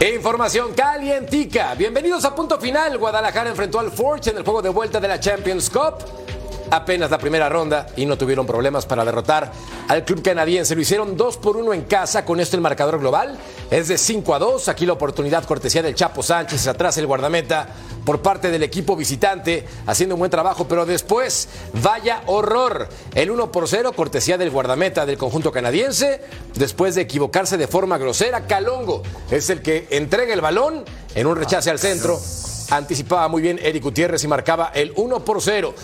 Información calientica. Bienvenidos a punto final. Guadalajara enfrentó al Forge en el juego de vuelta de la Champions Cup. Apenas la primera ronda y no tuvieron problemas para derrotar al club canadiense. Lo hicieron 2 por 1 en casa. Con esto el marcador global es de 5 a 2. Aquí la oportunidad cortesía del Chapo Sánchez. Atrás el guardameta por parte del equipo visitante haciendo un buen trabajo. Pero después, vaya horror. El 1 por 0 cortesía del guardameta del conjunto canadiense. Después de equivocarse de forma grosera, Calongo es el que entrega el balón en un rechace al centro. Anticipaba muy bien Eric Gutiérrez y marcaba el 1 por 0.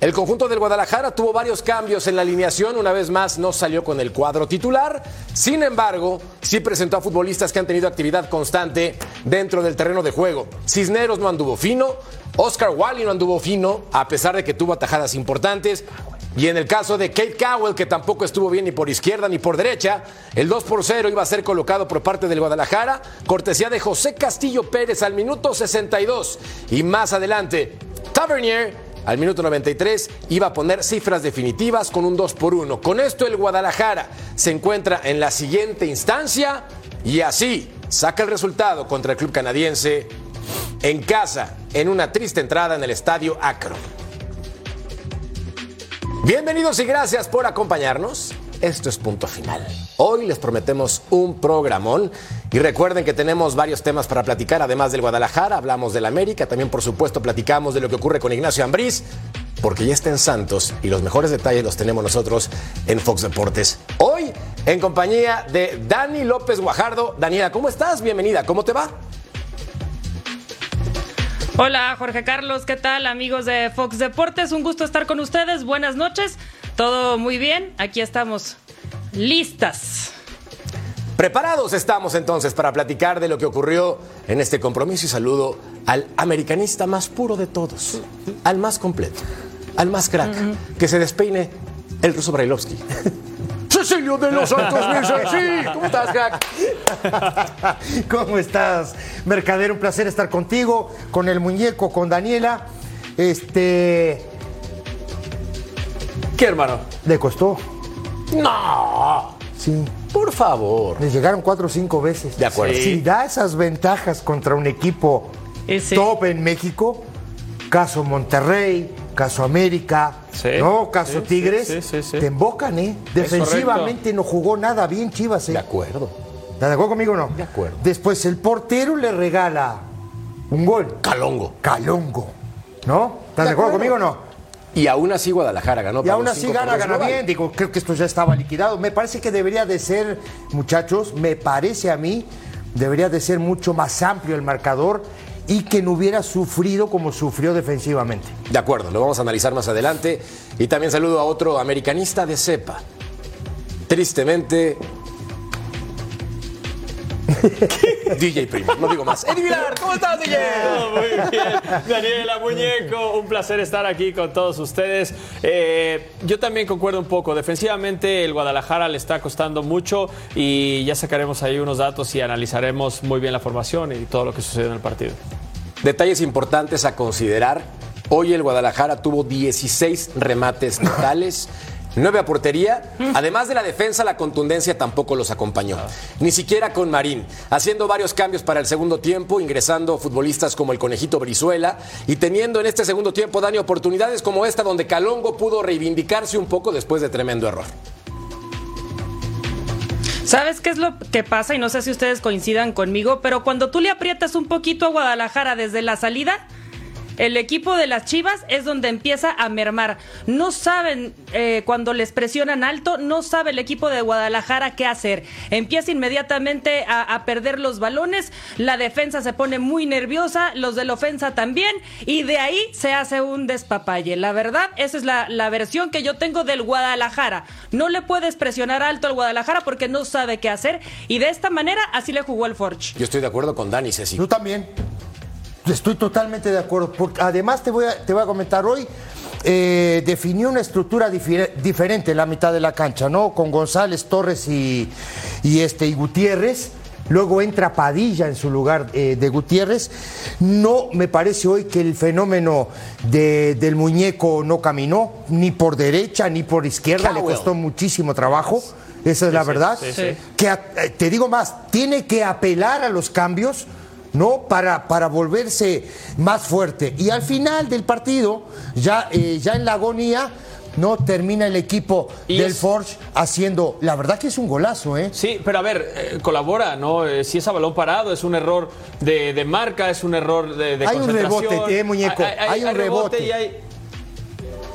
El conjunto del Guadalajara tuvo varios cambios en la alineación, una vez más no salió con el cuadro titular, sin embargo, sí presentó a futbolistas que han tenido actividad constante dentro del terreno de juego. Cisneros no anduvo fino, Oscar Wally no anduvo fino, a pesar de que tuvo atajadas importantes. Y en el caso de Kate Cowell, que tampoco estuvo bien ni por izquierda ni por derecha, el 2 por 0 iba a ser colocado por parte del Guadalajara, cortesía de José Castillo Pérez al minuto 62. Y más adelante, Tavernier al minuto 93 iba a poner cifras definitivas con un 2 por 1. Con esto el Guadalajara se encuentra en la siguiente instancia y así saca el resultado contra el club canadiense en casa en una triste entrada en el estadio Akron. Bienvenidos y gracias por acompañarnos. Esto es punto final. Hoy les prometemos un programón y recuerden que tenemos varios temas para platicar, además del Guadalajara, hablamos del América, también por supuesto platicamos de lo que ocurre con Ignacio Ambriz, porque ya está en Santos y los mejores detalles los tenemos nosotros en Fox Deportes. Hoy en compañía de Dani López Guajardo. Daniela, ¿cómo estás? Bienvenida, ¿cómo te va? Hola Jorge Carlos, ¿qué tal amigos de Fox Deportes? Un gusto estar con ustedes, buenas noches, todo muy bien, aquí estamos listas. Preparados estamos entonces para platicar de lo que ocurrió en este compromiso y saludo al americanista más puro de todos, al más completo, al más crack, que se despeine el ruso Brailovsky. Cecilio de los Santos Mirza, sí, ¿cómo estás, crack? ¿Cómo estás, Mercader? Un placer estar contigo, con el muñeco, con Daniela. Este. ¿Qué, hermano? Le costó. No, Sí. por favor. Les llegaron cuatro o cinco veces. De acuerdo. Si da esas ventajas contra un equipo Ese. top en México, caso Monterrey, caso América, Sí. no, caso Sí, Tigres, sí, sí, sí, sí. te embocan, ¿eh? Defensivamente no jugó nada bien Chivas, ¿eh? De acuerdo. ¿Estás de acuerdo conmigo o no? De acuerdo. Después el portero le regala un gol. Calongo. Calongo. ¿No? ¿Estás de acuerdo conmigo o no? Y aún así Guadalajara ganó. Y aún así gana, gana global. bien. Digo, creo que esto ya estaba liquidado. Me parece que debería de ser, muchachos, me parece a mí, debería de ser mucho más amplio el marcador y que no hubiera sufrido como sufrió defensivamente. De acuerdo, lo vamos a analizar más adelante. Y también saludo a otro americanista de cepa. Tristemente. DJ Primo, no digo más. Eddie Vilar, ¿cómo estás, DJ? Todo muy bien. Daniela Muñeco, un placer estar aquí con todos ustedes. Eh, yo también concuerdo un poco. Defensivamente, el Guadalajara le está costando mucho y ya sacaremos ahí unos datos y analizaremos muy bien la formación y todo lo que sucedió en el partido. Detalles importantes a considerar. Hoy el Guadalajara tuvo 16 remates totales. 9 a portería. Además de la defensa, la contundencia tampoco los acompañó. Ni siquiera con Marín. Haciendo varios cambios para el segundo tiempo, ingresando futbolistas como el Conejito Brizuela y teniendo en este segundo tiempo, Dani, oportunidades como esta donde Calongo pudo reivindicarse un poco después de tremendo error. ¿Sabes qué es lo que pasa? Y no sé si ustedes coincidan conmigo, pero cuando tú le aprietas un poquito a Guadalajara desde la salida, el equipo de las Chivas es donde empieza a mermar. No saben eh, cuando les presionan alto, no sabe el equipo de Guadalajara qué hacer. Empieza inmediatamente a, a perder los balones, la defensa se pone muy nerviosa, los de la ofensa también, y de ahí se hace un despapalle. La verdad, esa es la, la versión que yo tengo del Guadalajara. No le puedes presionar alto al Guadalajara porque no sabe qué hacer, y de esta manera así le jugó el Forge. Yo estoy de acuerdo con Dani, Ceci. Yo también. Estoy totalmente de acuerdo. Porque además te voy a, te voy a comentar hoy. eh, definió una estructura diferente en la mitad de la cancha, ¿no? Con González, Torres y, y este, y Gutiérrez. Luego entra Padilla en su lugar eh, de Gutiérrez. No me parece hoy que el fenómeno de- del muñeco no caminó, ni por derecha ni por izquierda. Le costó muchísimo trabajo. Esa es la verdad. sí, sí. Que eh, te digo más, tiene que apelar a los cambios, ¿no? Para, para volverse más fuerte. Y al final del partido, ya, eh, ya en la agonía, no termina el equipo Y del es- Forge haciendo, la verdad que es un golazo, ¿eh? Sí, pero a ver, eh, colabora, ¿no? Eh, si es a balón parado, es un error de, de marca, es un error de, de Hay un rebote, eh, muñeco, hay un rebote. y, hay-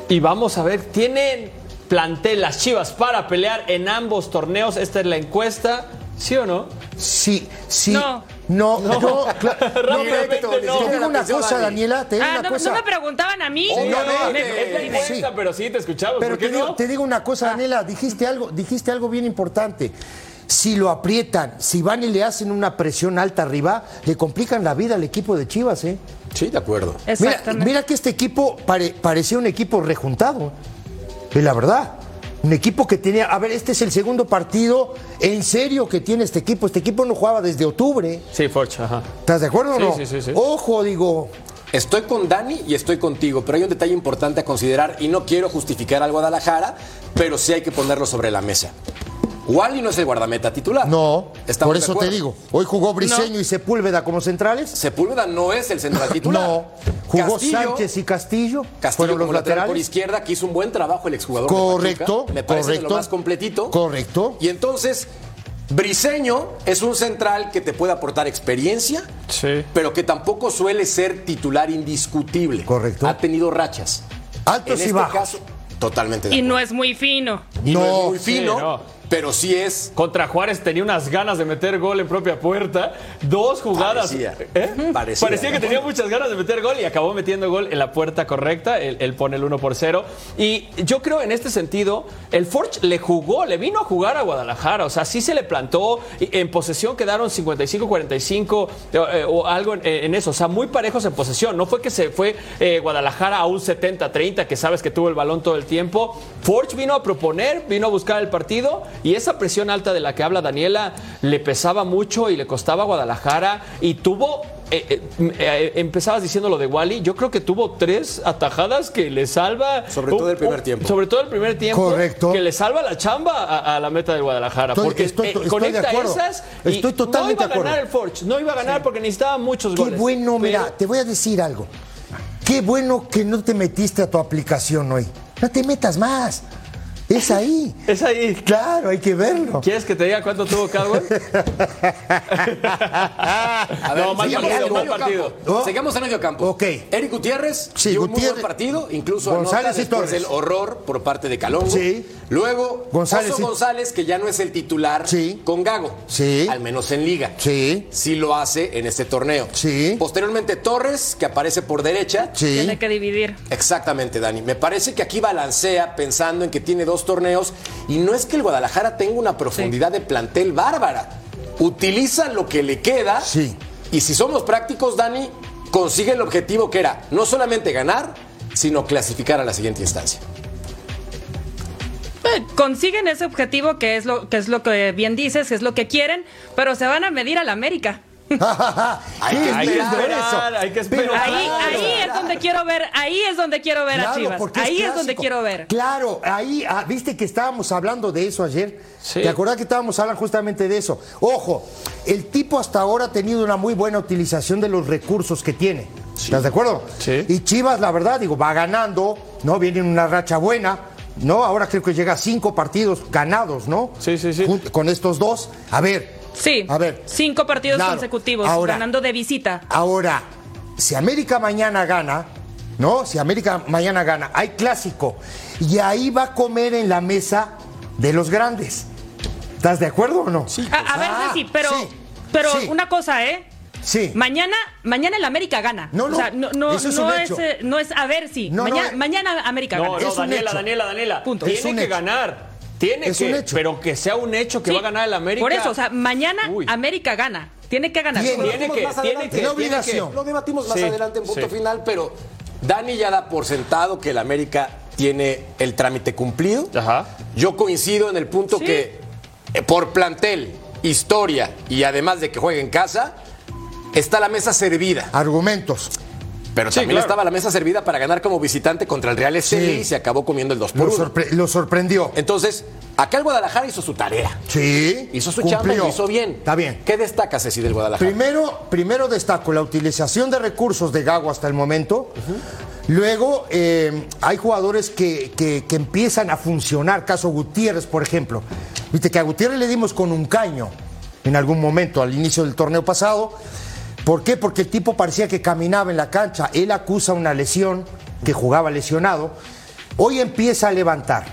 y vamos a ver, ¿tienen plantel las Chivas para pelear en ambos torneos? Esta es la encuesta, ¿sí o no? Sí, sí. No. No, no, no, no, te, no. te digo una cosa, Dani. Daniela, te digo Ah, una no, cosa. no me preguntaban a mí. Obviamente. Me- Es la Sí. pero sí te escuchamos. Pero ¿por qué te digo, no? te digo una cosa, Daniela, dijiste algo, dijiste algo bien importante. Si lo aprietan, si van y le hacen una presión alta arriba, le complican la vida al equipo de Chivas, ¿eh? Sí, de acuerdo. Mira, mira que este equipo pare- parecía un equipo rejuntado. Es la verdad. Un equipo que tenía. A ver, este es el segundo partido en serio que tiene este equipo. Este equipo no jugaba desde octubre. Sí, Forge, ajá. ¿Estás de acuerdo o no? sí, sí, sí. Ojo, digo. Estoy con Dani y estoy contigo, pero hay un detalle importante a considerar y no quiero justificar al Guadalajara, pero sí hay que ponerlo sobre la mesa. Wally no es el guardameta titular. No, Estamos por de eso te digo. Hoy jugó Briseño y Sepúlveda como centrales. Sepúlveda no es el central titular. No. Jugó Castillo, Sánchez y Castillo. Castillo fueron los como lateral por izquierda, que hizo un buen trabajo el exjugador. de Correcto, Pachuca. Me parece de correcto. lo más completito. Correcto. Y entonces, Briseño es un central que te puede aportar experiencia, Sí. pero que tampoco suele ser titular indiscutible. Correcto. Ha tenido rachas. Altos en y este bajos. caso, totalmente de Y no es muy fino. Y no, No, es muy sí, fino, no. Pero sí es. Contra Juárez tenía unas ganas de meter gol en propia puerta. Dos jugadas. Parecía. ¿Eh? Parecía. que tenía muchas ganas de meter gol y acabó metiendo gol en la puerta correcta. Él, él pone el 1 por 0. Y yo creo en este sentido, el Forge le jugó, le vino a jugar a Guadalajara. O sea, sí se le plantó. En posesión quedaron 55-45 eh, o algo en, en eso. O sea, muy parejos en posesión. No fue que se fue eh, Guadalajara a un 70-30, que sabes que tuvo el balón todo el tiempo. Forge vino a proponer, vino a buscar el partido y esa presión alta de la que habla Daniela le pesaba mucho y le costaba a Guadalajara y tuvo. eh, eh, eh, empezabas diciendo lo de Wally, yo creo que tuvo tres atajadas que le salva. Sobre todo el primer tiempo. Sobre todo el primer tiempo. Correcto. Que le salva la chamba a, a la meta del Guadalajara. Estoy- porque estoy- eh, estoy de conecta acuerdo. esas. y Estoy totalmente no iba a de acuerdo. ganar el Forge, no iba a ganar porque necesitaba muchos Qué goles. bueno, mira, te voy a decir algo. Qué bueno que no te metiste a tu aplicación hoy. No te metas más. Es ahí. Es ahí. Claro, hay que verlo. ¿Quieres que te diga cuánto tuvo gol? A ver, No, mal sigamos partido, en mal medio partido. campo. ¿No? Sigamos en medio campo. Ok. Eric Gutiérrez Sí, dio un muy Gutiérrez. buen partido, incluso González anota y después Torres. del horror por parte de Calongo. Sí. Luego, González Oso y- González, que ya no es el titular Sí. con Gago. Sí. Al menos en Liga. Sí. Sí lo hace en este torneo. Sí. Posteriormente, Torres, que aparece por derecha. Sí. Tiene que dividir. Exactamente, Dani. Me parece que aquí balancea pensando en que tiene dos torneos y no es que el Guadalajara tenga una profundidad de plantel bárbara. Utiliza lo que le queda Sí. y si somos prácticos, Dani, consigue el objetivo que era no solamente ganar, sino clasificar a la siguiente instancia. Eh, Consiguen ese objetivo que es lo que es lo que bien dices, que es lo que quieren, pero se van a medir a la América. Hay que Hay que esperar hay que esperar. Pero Ahí, claro. ahí es donde quiero ver, ahí es donde quiero ver a Claro, Chivas. porque Ahí es, donde quiero ver. Claro, ahí, ah, viste que estábamos hablando de eso ayer. Sí. ¿Te acuerdas que estábamos hablando justamente de eso? Ojo, el tipo hasta ahora ha tenido una muy buena utilización de los recursos que tiene. ¿Estás de acuerdo? Sí. Y Chivas, la verdad, digo, va ganando, ¿no? Viene en una racha buena, ¿no? Ahora creo que llega a cinco partidos ganados, ¿no? Sí, sí, sí. Con estos dos. A ver. Sí. A ver. Cinco partidos Claro. consecutivos Ahora- ganando de visita. Ahora, si América mañana gana, ¿no? Si América mañana gana, hay clásico. Y ahí va a comer en la mesa de los grandes. ¿Estás de acuerdo o no? Sí. A, a ver, Ah, Ceci, pero, sí, pero sí. una cosa, ¿eh? Sí. Mañana, mañana el América gana. No, no, O sea, no, no, eso es no un es, hecho. eh, no es a ver si. No, no, mañana, eh. mañana América No, gana. no, Es un Daniela. Daniela, Daniela. Punto. Tiene Es un que hecho. ganar. Tiene Es que, un hecho. pero que sea un hecho que Sí. va a ganar el América. Por eso, o sea, mañana Uy. América gana. Tiene que ganar. Tiene. Lo Tiene que- que- obligación. Lo debatimos más Sí, adelante en punto sí. final, pero Dani ya da por sentado que el América tiene el trámite cumplido. Ajá. Yo coincido en el punto Sí. que eh, por plantel, historia y además de que juegue en casa, está la mesa servida. Argumentos. Pero Sí, también claro. estaba la mesa servida para ganar como visitante contra el Real Estelí Sí. y se acabó comiendo el 2 por Lo, 1. sorpre- lo sorprendió. Entonces, acá el Guadalajara hizo su tarea. Sí. Hizo su cumplió. chamba y lo hizo bien. Está bien. ¿Qué destaca Ceci del Guadalajara? Primero, primero destaco la utilización de recursos de Gago hasta el momento. Luego, eh, hay jugadores que, que- que empiezan a funcionar. Caso Gutiérrez, por ejemplo. Viste que a Gutiérrez le dimos con un caño en algún momento al inicio del torneo pasado. ¿Por qué? Porque el tipo parecía que caminaba en la cancha. Él acusa una lesión, que jugaba lesionado. Hoy empieza a levantar.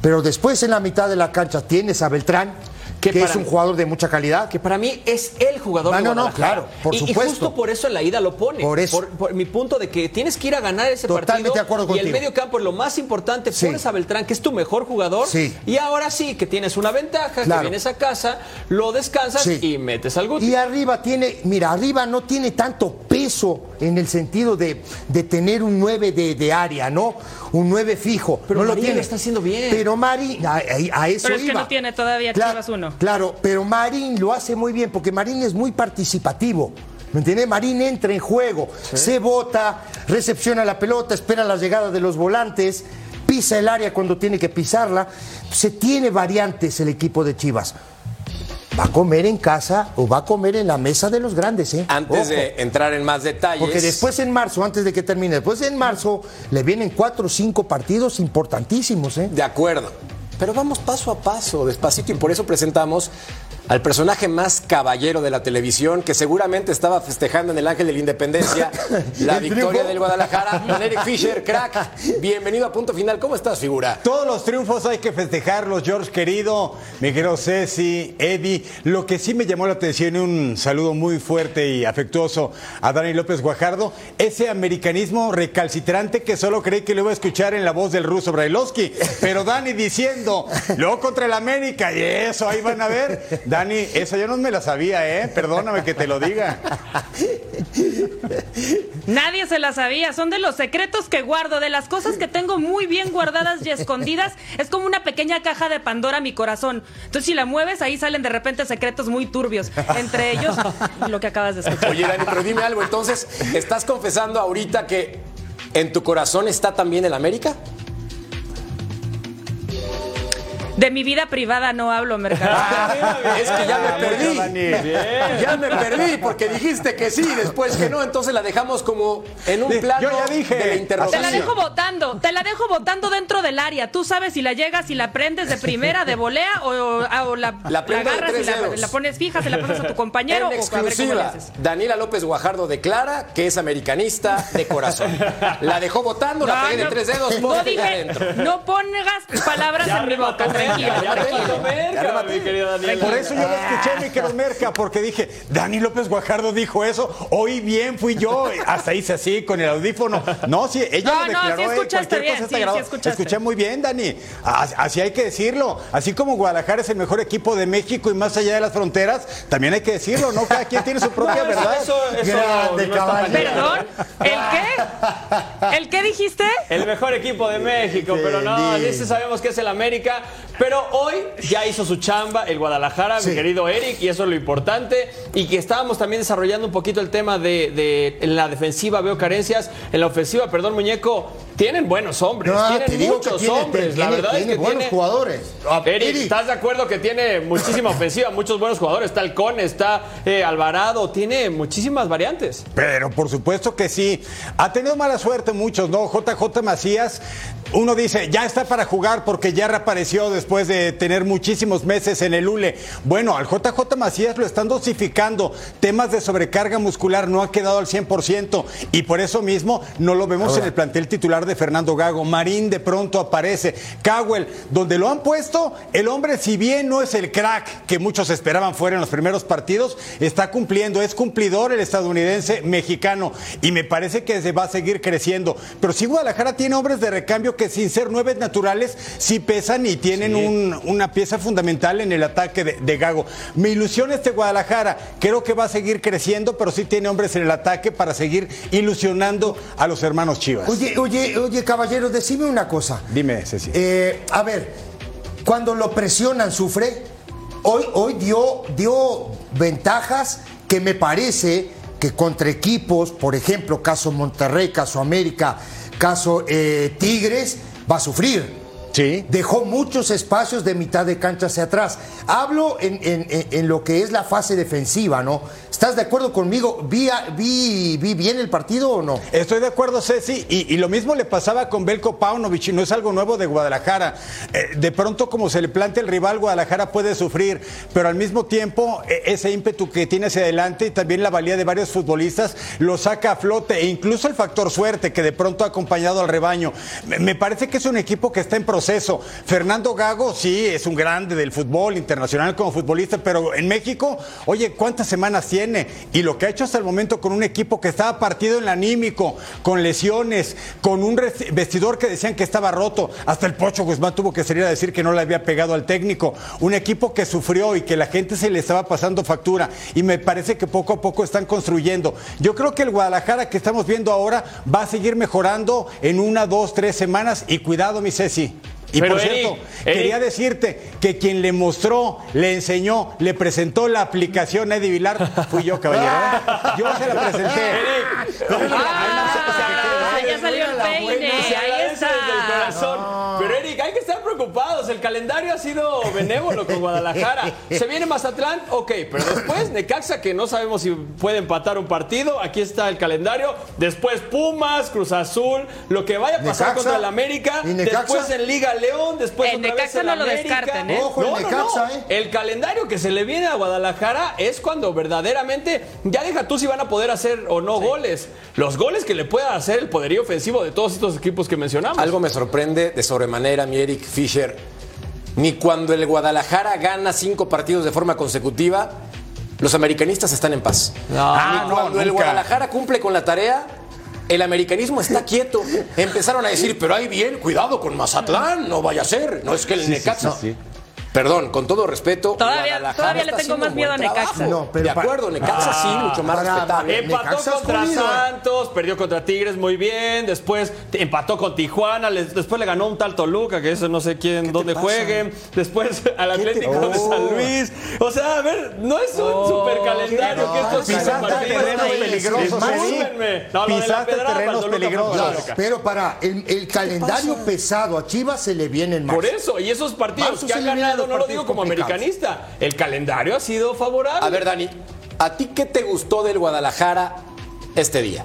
Pero después en la mitad de la cancha tienes a Beltrán, Que que, es un jugador de mucha calidad. Que para mí es el jugador Ah, de no, no, Guadalajara. claro, por y, justo por eso en la ida lo pone. Por eso. Por, mi punto de que tienes que ir a ganar ese Totalmente partido. de acuerdo y el medio campo es lo más importante. Sí. Pones a Beltrán, que es tu mejor jugador. Sí. Y ahora sí, que tienes una ventaja, Claro. que vienes a casa, lo descansas Sí. y metes al Guti. Y arriba tiene, mira, arriba no tiene tanto peso en el sentido de, de tener un 9 de, de área, ¿no? Un 9 fijo. Pero no lo Marín tiene. lo está haciendo bien. Pero Marín, a, a- a eso Pero es que no tiene todavía Claro, Chivas uno. Claro, pero Marín lo hace muy bien porque Marín es muy participativo. ¿Me entiendes? Marín entra en juego, se bota, recepciona la pelota, espera la llegada de los volantes, pisa el área cuando tiene que pisarla. Se tiene variantes el equipo de Chivas. ¿Va a comer en casa o va a comer en la mesa de los grandes? ¿eh? Antes Ojo. de entrar en más detalles. Porque después en marzo, antes de que termine, después en marzo le vienen cuatro o cinco partidos importantísimos. ¿eh? De acuerdo. Pero vamos paso a paso, despacito, y por eso presentamos al personaje más caballero de la televisión, que seguramente estaba festejando en el Ángel de la Independencia la victoria triunfo. del Guadalajara. Eric Fisher, crack. Bienvenido a Punto Final. ¿Cómo estás, figura? Todos los triunfos hay que festejarlos, George querido, mi querido Ceci, Eddie. Lo que sí me llamó la atención un saludo muy fuerte y afectuoso a Dani López Guajardo, ese americanismo recalcitrante que solo creí que lo iba a escuchar en la voz del ruso Brailovsky. Pero Dani diciendo, luego contra el América, y eso, ahí van a ver. Dani, esa yo no me la sabía, ¿eh? Perdóname que te lo diga. Nadie se la sabía, son de los secretos que guardo, de las cosas que tengo muy bien guardadas y escondidas. Es como una pequeña caja de Pandora mi corazón. Entonces si la mueves ahí salen de repente secretos muy turbios, entre ellos lo que acabas de escuchar. Oye, Dani, pero dime algo. Entonces, ¿estás confesando ahorita que en tu corazón está también el América? De mi vida privada no hablo, Mercado. Es que ya me perdí. Dani. Ya me perdí porque dijiste que sí, después que no, entonces la dejamos como en un Yo plano ya dije. de la Te interrogación. la dejo votando, te la dejo votando dentro del área. Tú sabes si la llegas, si la prendes de primera, de volea, o, o la, La agarras y la, la pones fija, se la pones a tu compañero En o a ver cómo le exclusiva, haces. Daniela López Guajardo declara que es americanista de corazón. La dejó votando, la No, pegué de tres dedos, no dije, adentro. no pongas palabras en mi boca, Por eso yo lo escuché, mi querido Merca, porque dije, Dani López Guajardo dijo eso, oí bien, fui yo, hasta hice así con el audífono. No, sí, ella No, lo no, declaró, sí eh, escuchaste bien, cosa está sí, sí escuchaste. Escuché muy bien, Dani. As- Así hay que decirlo. Así como Guadalajara es el mejor equipo de México y más allá de las fronteras, también hay que decirlo, ¿no? Cada quien tiene su propia verdad. Eso, eso Grande no. Perdón, ¿el qué? ¿El qué dijiste? El mejor equipo de México, pero no, ese sabemos que es el América. Pero hoy ya hizo su chamba el Guadalajara, mi querido Eric, y eso es lo importante. Y que estábamos también desarrollando un poquito el tema de, de- en la defensiva veo carencias, en la ofensiva, perdón, muñeco, tienen buenos hombres, No, tienen te digo que muchos tiene- hombres. la tiene- verdad es tiene que buenos tiene jugadores. Ah, Eric, Eric. ¿estás de acuerdo que tiene muchísima ofensiva, muchos buenos jugadores? Está el Cone, está eh, Alvarado, tiene muchísimas variantes. Pero por supuesto que sí. Ha tenido mala suerte muchos, ¿no? JJ Macías uno dice, ya está para jugar porque ya reapareció después de tener muchísimos meses en el ULE. Bueno, al JJ Macías lo están dosificando. Temas de sobrecarga muscular no ha quedado al 100% y por eso mismo no lo vemos en el plantel titular de Fernando Gago. Marín de pronto aparece. Cowell, donde lo han puesto, el hombre, si bien no es el crack que muchos esperaban fuera en los primeros partidos, está cumpliendo. Es cumplidor el estadounidense mexicano y me parece que se va a seguir creciendo. Pero si Guadalajara tiene hombres de recambio que sin ser nueve naturales, sí pesan y tienen un- una pieza fundamental en el ataque de, de Gago. Mi ilusión este Guadalajara, creo que va a seguir creciendo, pero sí tiene hombres en el ataque para seguir ilusionando a los hermanos Chivas. Oye, oye, oye, caballero, decime una cosa. Dime, Ceci. Eh, a ver, cuando lo presionan, sufre. Hoy, hoy dio, dio ventajas que me parece que contra equipos, por ejemplo, caso Monterrey, caso América, caso eh, Tigres, va a sufrir. Sí. Dejó muchos espacios de mitad de cancha hacia atrás. Hablo en, en- en- en lo que es la fase defensiva, ¿no? ¿Estás de acuerdo conmigo? ¿Vi, vi, vi bien el partido o no? Estoy de acuerdo, Ceci, y, y lo mismo le pasaba con Belko Paunovic, no es algo nuevo de Guadalajara. Eh, de pronto, como se le plantea el rival, Guadalajara puede sufrir, pero al mismo tiempo, eh, ese ímpetu que tiene hacia adelante y también la valía de varios futbolistas lo saca a flote, e incluso el factor suerte que de pronto ha acompañado al rebaño. Me, me parece que es un equipo que está en proceso. Fernando Gago, sí, es un grande del fútbol internacional como futbolista, pero en México, oye, ¿cuántas semanas tiene? Y lo que ha hecho hasta el momento con un equipo que estaba partido en el anímico, con lesiones, con un vestidor que decían que estaba roto. Hasta el Pocho Guzmán tuvo que salir a decir que no le había pegado al técnico. Un equipo que sufrió y que la gente se le estaba pasando factura. Y me parece que poco a poco están construyendo. Yo creo que el Guadalajara que estamos viendo ahora va a seguir mejorando en una, dos, tres semanas. Y cuidado, mi Ceci. Y Pero, por Eric, cierto, Eric. quería decirte que quien le mostró, le enseñó, le presentó la aplicación a Eddie Vilar, fui yo, caballero. ¿eh? Yo se la presenté. Ah, ya salió el peine. Ahí está. desde el corazón. Pero Eric, estar preocupados. El calendario ha sido benévolo con Guadalajara. Se viene Mazatlán, ok, pero después Necaxa, que no sabemos si puede empatar un partido. Aquí está el calendario. Después Pumas, Cruz Azul, lo que vaya a pasar Necaxa. contra el América. Después en Liga León, después En otra vez Necaxa en no lo América. descarten, ¿eh? Ojo, el No, no, Necaxa, no. ¿eh? El calendario que se le viene a Guadalajara es cuando verdaderamente ya deja tú si van a poder hacer o no goles. Los goles que le pueda hacer el poderío ofensivo de todos estos equipos que mencionamos. Algo me sorprende de sobremanera, mi Eric Fisher. Ni cuando el Guadalajara gana cinco partidos de forma consecutiva, los americanistas están en paz. Ah, Ni no, cuando el nunca. Guadalajara cumple con la tarea, el americanismo está quieto. Empezaron a decir, pero ahí bien, cuidado con Mazatlán, no vaya a ser. No es que el Necaxa. Perdón, con todo respeto. Todavía- todavía le tengo más miedo a Necaxa. No, pero de acuerdo, Necaxa sí, mucho más para- respetable. Empató contra ¿eh? Santos, perdió contra Tigres muy bien, después empató con Tijuana, les- después le ganó un tal Toluca, que eso no sé quién, dónde pasa? juegue, después al Atlético de Oh. San Luis. O sea, a ver, no es un super calendario que estos ¿qué cinco pasa? partidos. Terrenos peligrosos. No, lo de la Pisaste terrenos peligrosos. pero para el, el calendario pesado a Chivas se le viene en marzo. Por eso, y esos partidos Marzo que se han vienen ganado, los no lo digo como americanista, el calendario ha sido favorable. A ver, Dani, ¿a ti qué te gustó del Guadalajara este día?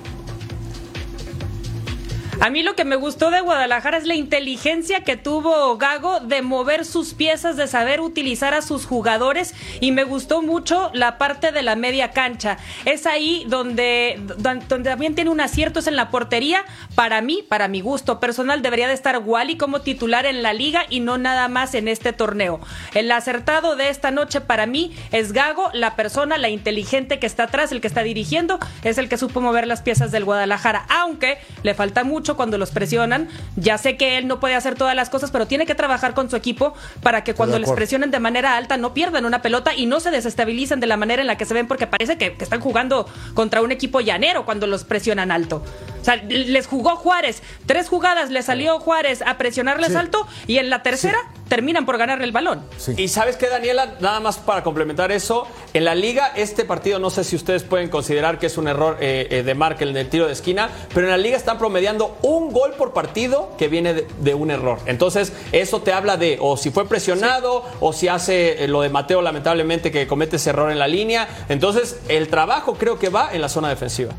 A mí lo que me gustó de Guadalajara es la inteligencia que tuvo Gago de mover sus piezas, de saber utilizar a sus jugadores y me gustó mucho la parte de la media cancha. Es ahí donde, don- donde también tiene un acierto es en la portería. Para mí, para mi gusto personal, debería de estar Wally como titular en la liga y no nada más en este torneo. El acertado de esta noche para mí es Gago, la persona, la inteligente que está atrás, el que está dirigiendo, es el que supo mover las piezas del Guadalajara, aunque le falta mucho cuando los presionan. Ya sé que él no puede hacer todas las cosas, pero tiene que trabajar con su equipo para que cuando les presionen de manera alta no pierdan una pelota y no se desestabilicen de la manera en la que se ven, porque parece que, que están jugando contra un equipo llanero cuando los presionan alto. O sea, les jugó Juárez, tres jugadas le salió Juárez a presionarles Sí. alto y en la tercera terminan por ganarle el balón. Y sabes qué, Daniela, nada más para complementar eso, en la liga este partido no sé si ustedes pueden considerar que es un error eh, eh, de marca el del tiro de esquina, pero en la liga están promediando un gol por partido que viene de, de un error. Entonces eso te habla de o si fue presionado o si hace eh, lo de Mateo lamentablemente que comete ese error en la línea. Entonces el trabajo creo que va en la zona defensiva.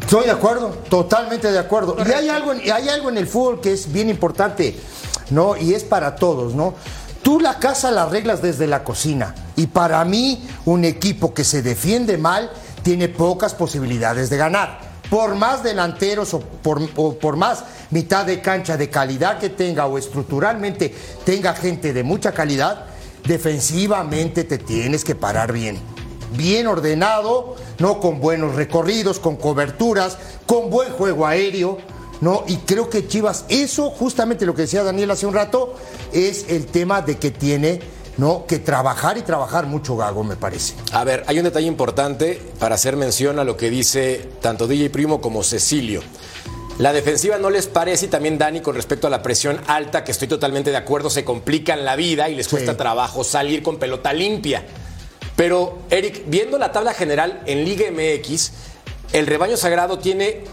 Estoy de acuerdo, totalmente de acuerdo. Y hay algo, en- y hay algo en el fútbol que es bien importante, ¿no? Y es para todos, ¿no? Tú la casa la arreglas desde la cocina. Y para mí, un equipo que se defiende mal tiene pocas posibilidades de ganar. Por más delanteros o por, o por más mitad de cancha de calidad que tenga o estructuralmente tenga gente de mucha calidad, defensivamente te tienes que parar bien bien ordenado, ¿no? Con buenos recorridos, con coberturas, con buen juego aéreo, ¿no? Y creo que Chivas, eso, justamente lo que decía Daniel hace un rato, es el tema de que tiene, ¿no? Que trabajar y trabajar mucho Gago, me parece. A ver, hay un detalle importante para hacer mención a lo que dice tanto DJ Primo como Cecilio. La defensiva no les parece y también Dani con respecto a la presión alta, que estoy totalmente de acuerdo, se complican la vida y les cuesta trabajo salir con pelota limpia. Pero, Eric, viendo la tabla general en Liga MX, el rebaño sagrado tiene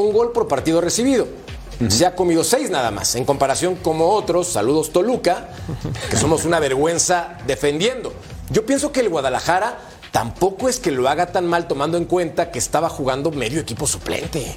un gol por partido recibido. Se ha comido seis nada más, en comparación como otros, saludos Toluca, que somos una vergüenza defendiendo. Yo pienso que el Guadalajara tampoco es que lo haga tan mal tomando en cuenta que estaba jugando medio equipo suplente.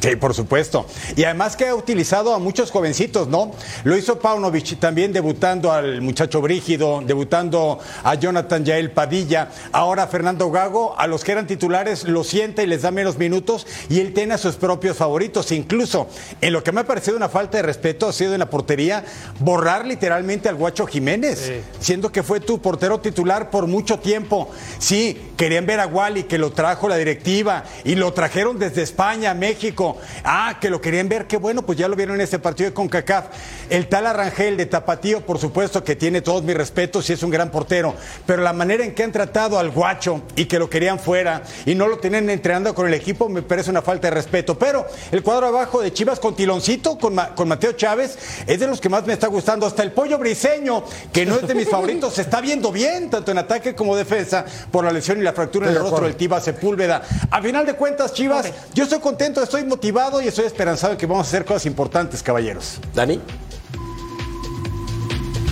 Sí, por supuesto. Y además que ha utilizado a muchos jovencitos, ¿no? Lo hizo Paunovic también debutando al muchacho Brígido, debutando a Jonathan Yael Padilla, ahora Fernando Gago, a los que eran titulares lo sienta y les da menos minutos y él tiene a sus propios favoritos. Incluso en lo que me ha parecido una falta de respeto ha sido en la portería borrar literalmente al Guacho Jiménez, siendo que fue tu portero titular por mucho tiempo. Sí, querían ver a Wally que lo trajo la directiva y lo trajeron desde España, México. Ah, que lo querían ver, qué bueno, pues ya lo vieron en este partido de CONCACAF. El tal Arrangel de Tapatío, por supuesto que tiene todos mis respetos y es un gran portero, pero la manera en que han tratado al guacho y que lo querían fuera y no lo tenían entrenando con el equipo me parece una falta de respeto. Pero el cuadro abajo de Chivas con Tiloncito, con, Ma- con Mateo Chávez, es de los que más me está gustando. Hasta el pollo briseño, que no es de mis favoritos, se está viendo bien, tanto en ataque como defensa, por la lesión y la fractura en el rostro del Tiva Sepúlveda. A final de cuentas, Chivas, yo estoy contento, estoy motivado y estoy esperanzado de que vamos a hacer cosas importantes, caballeros. Dani.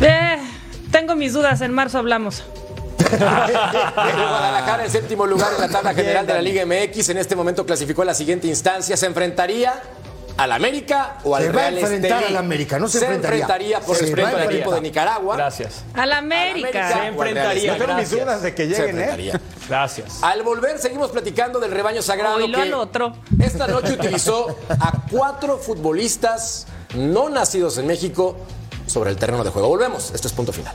Eh, tengo mis dudas, en marzo hablamos. El Guadalajara en séptimo lugar en la tabla general de la Liga MX. En este momento clasificó a la siguiente instancia. ¿Se enfrentaría al América o al Se va a Real enfrentar al América, no se se enfrentaría. enfrentaría por respeto a al equipo de Nicaragua. Gracias. Al América. América Se enfrentaría. No tengo mis dudas de que Se lleguen, ¿eh? enfrentaría. Gracias. Al volver seguimos platicando del rebaño sagrado Oílo que al otro. esta noche utilizó a cuatro futbolistas no nacidos en México sobre el terreno de juego. Volvemos, esto es punto final.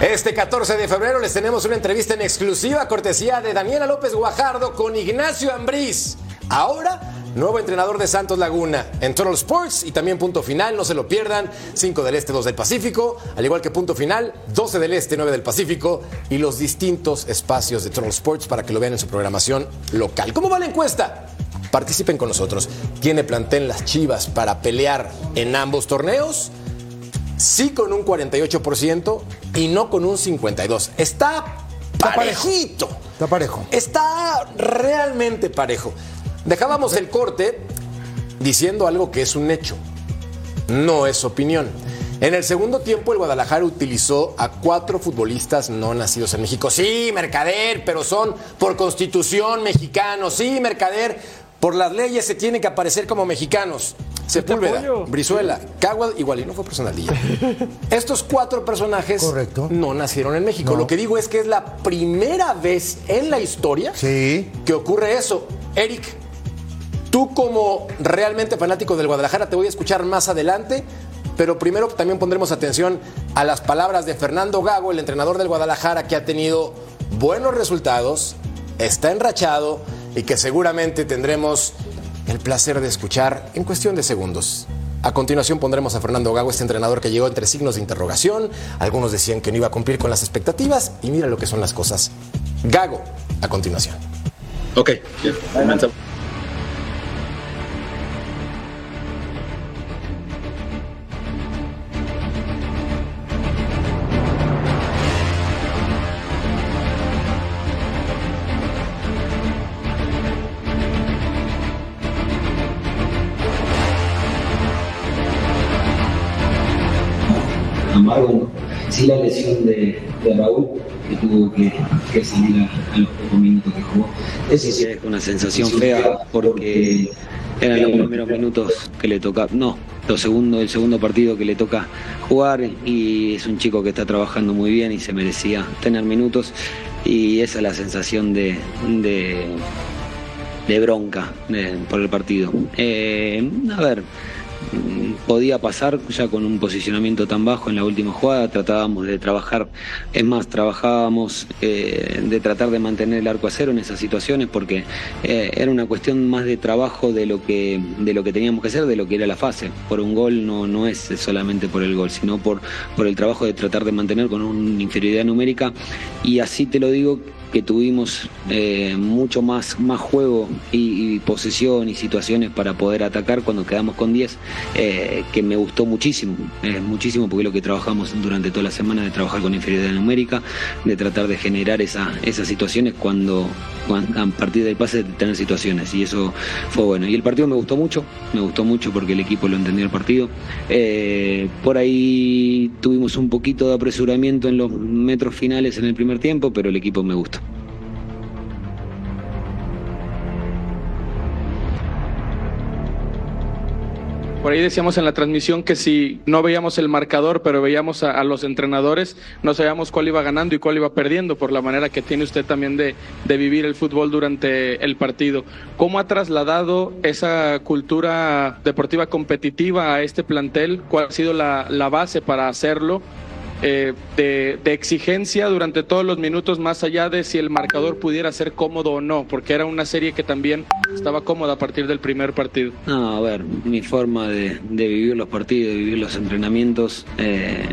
Este 14 de febrero les tenemos una entrevista en exclusiva cortesía de Daniela López Guajardo con Ignacio Ambriz. Ahora, nuevo entrenador de Santos Laguna en Total Sports y también punto final, no se lo pierdan. 5 del Este, 2 del Pacífico, al igual que punto final, 12 del Este, 9 del Pacífico y los distintos espacios de Total Sports para que lo vean en su programación local. ¿Cómo va la encuesta? Participen con nosotros. ¿Tiene plantel las Chivas para pelear en ambos torneos? Sí con un 48% y no con un 52%. Está parejito. Está parejo. Está realmente parejo. Dejábamos el corte diciendo algo que es un hecho. No es opinión. En el segundo tiempo, el Guadalajara utilizó a cuatro futbolistas no nacidos en México. Sí, Mercader, pero son por constitución mexicanos. Sí, Mercader, por las leyes se tienen que aparecer como mexicanos. Sepúlveda. Brizuela, igual y no fue personalidad. Estos cuatro personajes Correcto. no nacieron en México. No. Lo que digo es que es la primera vez en la historia Sí. que ocurre eso. Eric, tú como realmente fanático del Guadalajara te voy a escuchar más adelante, pero primero también pondremos atención a las palabras de Fernando Gago, el entrenador del Guadalajara, que ha tenido buenos resultados, está enrachado y que seguramente tendremos el placer de escuchar en cuestión de segundos. A continuación pondremos a Fernando Gago, este entrenador que llegó entre signos de interrogación. Algunos decían que no iba a cumplir con las expectativas y mira lo que son las cosas. Gago, a continuación. Ok, bien. Que, salir a, a, los pocos minutos que jugó. Eso sí es una sensación fea porque eran los primeros minutos que le toca, no, los segundos, el segundo partido que le toca jugar y es un chico que está trabajando muy bien y se merecía tener minutos y esa es la sensación de, de, de bronca de, por el partido. Eh, a ver, podía pasar ya con un posicionamiento tan bajo en la última jugada, tratábamos de trabajar, es más, trabajábamos eh, de tratar de mantener el arco a cero en esas situaciones porque eh, era una cuestión más de trabajo de lo que de lo que teníamos que hacer, de lo que era la fase. Por un gol no, no es solamente por el gol, sino por, por el trabajo de tratar de mantener con una inferioridad numérica y así te lo digo que tuvimos eh, mucho más, más juego y, posesión y situaciones para poder atacar cuando quedamos con 10, eh, que me gustó muchísimo, eh, muchísimo porque es lo que trabajamos durante toda la semana, de trabajar con inferioridad numérica, de tratar de generar esa, esas situaciones cuando, cuando, a partir del pase de tener situaciones y eso fue bueno. Y el partido me gustó mucho, me gustó mucho porque el equipo lo entendió el partido. Por ahí tuvimos un poquito de apresuramiento en los metros finales en el primer tiempo, pero el equipo me gustó. Por ahí decíamos en la transmisión que si no veíamos el marcador, pero veíamos a, los entrenadores, no sabíamos cuál iba ganando y cuál iba perdiendo, por la manera que tiene usted también de, de vivir el fútbol durante el partido. ¿Cómo ha trasladado esa cultura deportiva competitiva a este plantel? ¿Cuál ha sido la, la base para hacerlo? Eh, de, exigencia durante todos los minutos, más allá de si el marcador pudiera ser cómodo o no, porque era una serie que también estaba cómoda a partir del primer partido. No, a ver, mi forma de, de vivir los partidos, de vivir los entrenamientos. Eh...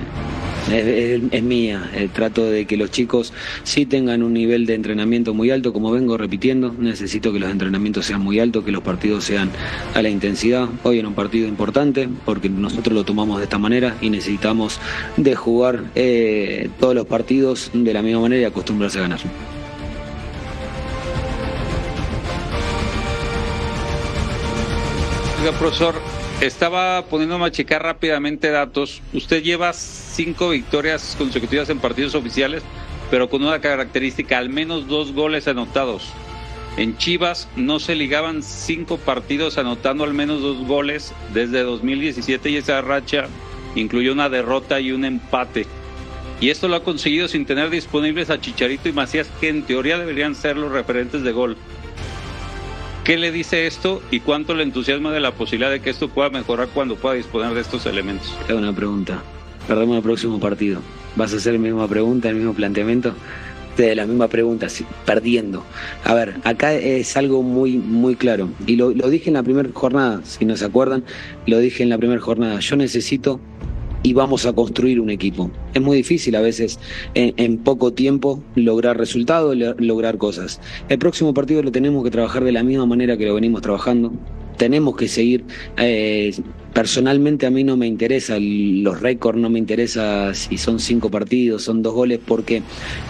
Es, es, es, mía. El trato de que los chicos sí tengan un nivel de entrenamiento muy alto, como vengo repitiendo. Necesito que los entrenamientos sean muy altos, que los partidos sean a la intensidad. Hoy era un partido importante porque nosotros lo tomamos de esta manera y necesitamos de jugar eh, todos los partidos de la misma manera y acostumbrarse a ganar. Profesor, estaba poniéndome a checar rápidamente datos. Usted lleva cinco victorias consecutivas en partidos oficiales, pero con una característica, al menos dos goles anotados. En Chivas no se ligaban cinco partidos anotando al menos dos goles desde 2017 y esa racha incluyó una derrota y un empate. Y esto lo ha conseguido sin tener disponibles a Chicharito y Macías, que en teoría deberían ser los referentes de gol. ¿Qué le dice esto y cuánto le entusiasma de la posibilidad de que esto pueda mejorar cuando pueda disponer de estos elementos? Es una pregunta. Perdemos el próximo partido. ¿Vas a hacer la misma pregunta, el mismo planteamiento? De la misma pregunta, perdiendo. A ver, acá es algo muy, muy claro. Y lo, lo dije en la primera jornada, si no se acuerdan, lo dije en la primera jornada. Yo necesito y vamos a construir un equipo. Es muy difícil a veces en, en poco tiempo lograr resultados, lograr cosas. El próximo partido lo tenemos que trabajar de la misma manera que lo venimos trabajando. Tenemos que seguir. Eh, personalmente a mí no me interesa los récords, no me interesa si son cinco partidos, son dos goles, porque,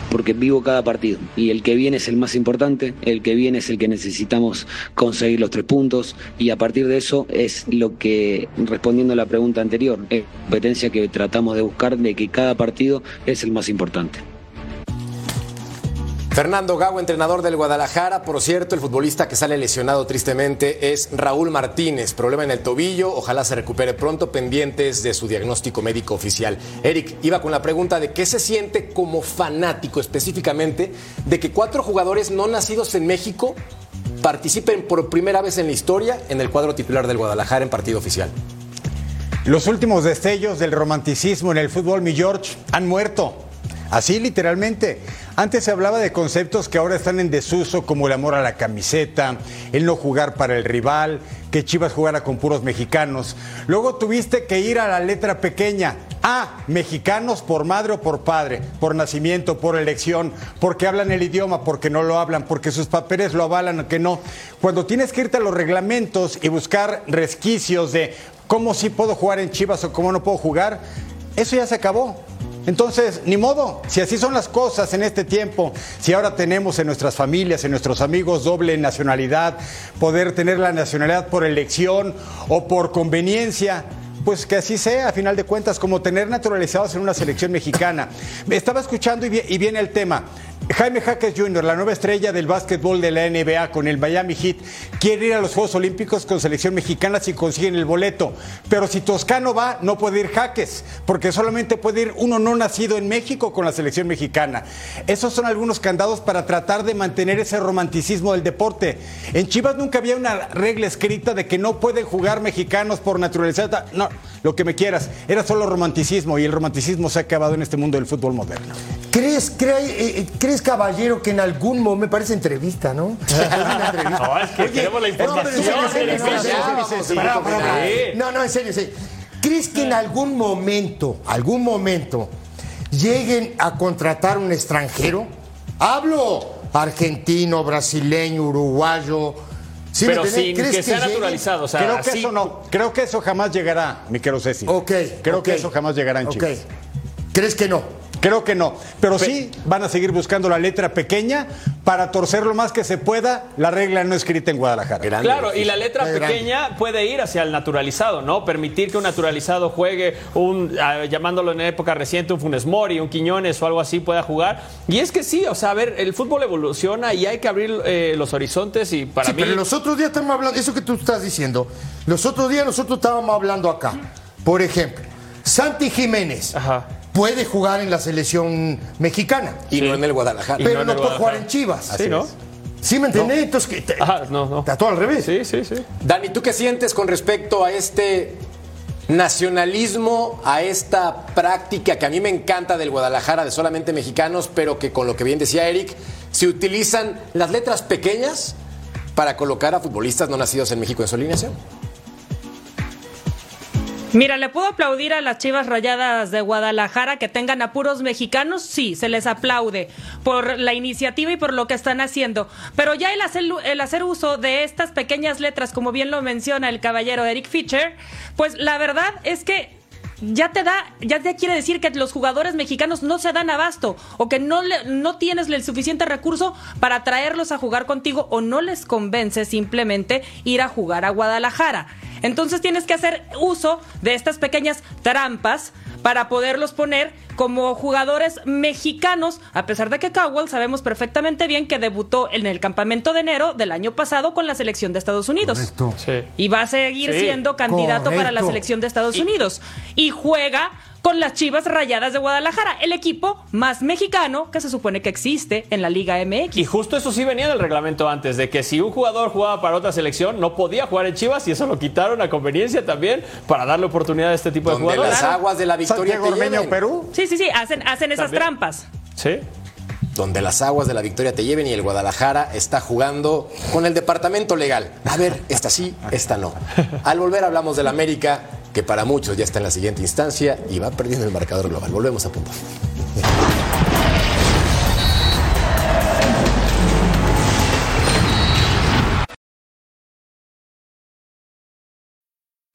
porque vivo cada partido. Y el que viene es el más importante, el que viene es el que necesitamos conseguir los tres puntos. Y a partir de eso es lo que, respondiendo a la pregunta anterior, es competencia que tratamos de buscar de que cada partido es el más importante. Fernando Gago, entrenador del Guadalajara. Por cierto, el futbolista que sale lesionado tristemente es Raúl Martínez. Problema en el tobillo. Ojalá se recupere pronto, pendientes de su diagnóstico médico oficial. Eric, iba con la pregunta de qué se siente como fanático específicamente de que cuatro jugadores no nacidos en México participen por primera vez en la historia en el cuadro titular del Guadalajara en partido oficial. Los últimos destellos del romanticismo en el fútbol, mi George, han muerto. Así literalmente. Antes se hablaba de conceptos que ahora están en desuso, como el amor a la camiseta, el no jugar para el rival, que Chivas jugara con puros mexicanos. Luego tuviste que ir a la letra pequeña. Ah, mexicanos por madre o por padre, por nacimiento, por elección, porque hablan el idioma, porque no lo hablan, porque sus papeles lo avalan o que no. Cuando tienes que irte a los reglamentos y buscar resquicios de cómo sí puedo jugar en Chivas o cómo no puedo jugar, eso ya se acabó. Entonces, ni modo, si así son las cosas en este tiempo, si ahora tenemos en nuestras familias, en nuestros amigos doble nacionalidad, poder tener la nacionalidad por elección o por conveniencia, pues que así sea, a final de cuentas, como tener naturalizados en una selección mexicana. Me estaba escuchando y, y viene el tema. Jaime Jaques Jr., la nueva estrella del básquetbol de la NBA con el Miami Heat, quiere ir a los Juegos Olímpicos con selección mexicana si consiguen el boleto. Pero si Toscano va, no puede ir Jaques, porque solamente puede ir uno no nacido en México con la selección mexicana. Esos son algunos candados para tratar de mantener ese romanticismo del deporte. En Chivas nunca había una regla escrita de que no pueden jugar mexicanos por naturaleza. No, lo que me quieras. Era solo romanticismo y el romanticismo se ha acabado en este mundo del fútbol moderno. ¿Crees, cree- eh, eh, ¿Crees, caballero, que en algún momento, me parece entrevista, ¿no? No, es que queremos la información. No, no, en serio, en serio. ¿Crees que en algún momento, algún momento, lleguen a contratar un extranjero? Hablo argentino, brasileño, uruguayo. ¿Sí me Pero entendés? sin ¿Crees que sea naturalizado. O sea, creo que así- eso no, creo que eso jamás llegará, mi querido Ceci. Ok. Creo ok. que eso jamás llegará en Ok. Chivas. ¿Crees que no? Creo que no. Pero sí van a seguir buscando la letra pequeña para torcer lo más que se pueda la regla no escrita en Guadalajara. Claro, y la letra grande. pequeña puede ir hacia el naturalizado, ¿no? Permitir que un naturalizado juegue, un ah, llamándolo en época reciente, un Funes Mori, un Quiñones o algo así pueda jugar. Y es que sí, o sea, a ver, el fútbol evoluciona y hay que abrir eh, los horizontes y para sí, mí... pero los otros días estamos hablando, eso que tú estás diciendo, los otros días nosotros estábamos hablando acá. Por ejemplo, Santi Jiménez puede jugar en la selección mexicana, Y no en el Guadalajara. pero no, puede jugar en Chivas. Sí, ¿no? ¿Sí me entendés? Entonces, que te- Ajá, no, no. está todo al revés. Sí, sí, sí. Dani, ¿tú qué sientes con respecto a este nacionalismo, a esta práctica que a mí me encanta del Guadalajara de solamente mexicanos, pero que con lo que bien decía Eric, se utilizan las letras pequeñas para colocar a futbolistas no nacidos en México en su alineación? Mira, ¿le puedo aplaudir a las Chivas Rayadas de Guadalajara que tengan apuros mexicanos? Sí, se les aplaude por la iniciativa y por lo que están haciendo. Pero ya el hacer, el hacer uso de estas pequeñas letras, como bien lo menciona el caballero Eric Fischer, pues la verdad es que ya te da, ya te quiere decir que los jugadores mexicanos no se dan abasto o que no, le- no tienes el suficiente recurso para traerlos a jugar contigo o no les convence simplemente ir a jugar a Guadalajara. Entonces tienes que hacer uso de estas pequeñas trampas para poderlos poner como jugadores mexicanos, a pesar de que Cowell sabemos perfectamente bien que debutó en el campamento de enero del año pasado con la selección de Estados Unidos. Sí. Y va a seguir Sí, siendo candidato para la selección de Estados Unidos. Y juega con las Chivas Rayadas de Guadalajara, el equipo más mexicano que se supone que existe en la Liga MX. Y justo eso sí venía del reglamento antes, de que si un jugador jugaba para otra selección, no podía jugar en Chivas y eso lo quitaron a conveniencia también para darle oportunidad a este tipo de Donde jugadores. las aguas de la victoria Santiago Ormeño. Perú. Sí, sí, sí, hacen, hacen esas También. trampas. Sí. Donde las aguas de la victoria te lleven y el Guadalajara está jugando con el departamento legal. A ver, esta sí, esta no. Al volver hablamos del América, que para muchos ya está en la siguiente instancia y va perdiendo el marcador global. Volvemos a punto.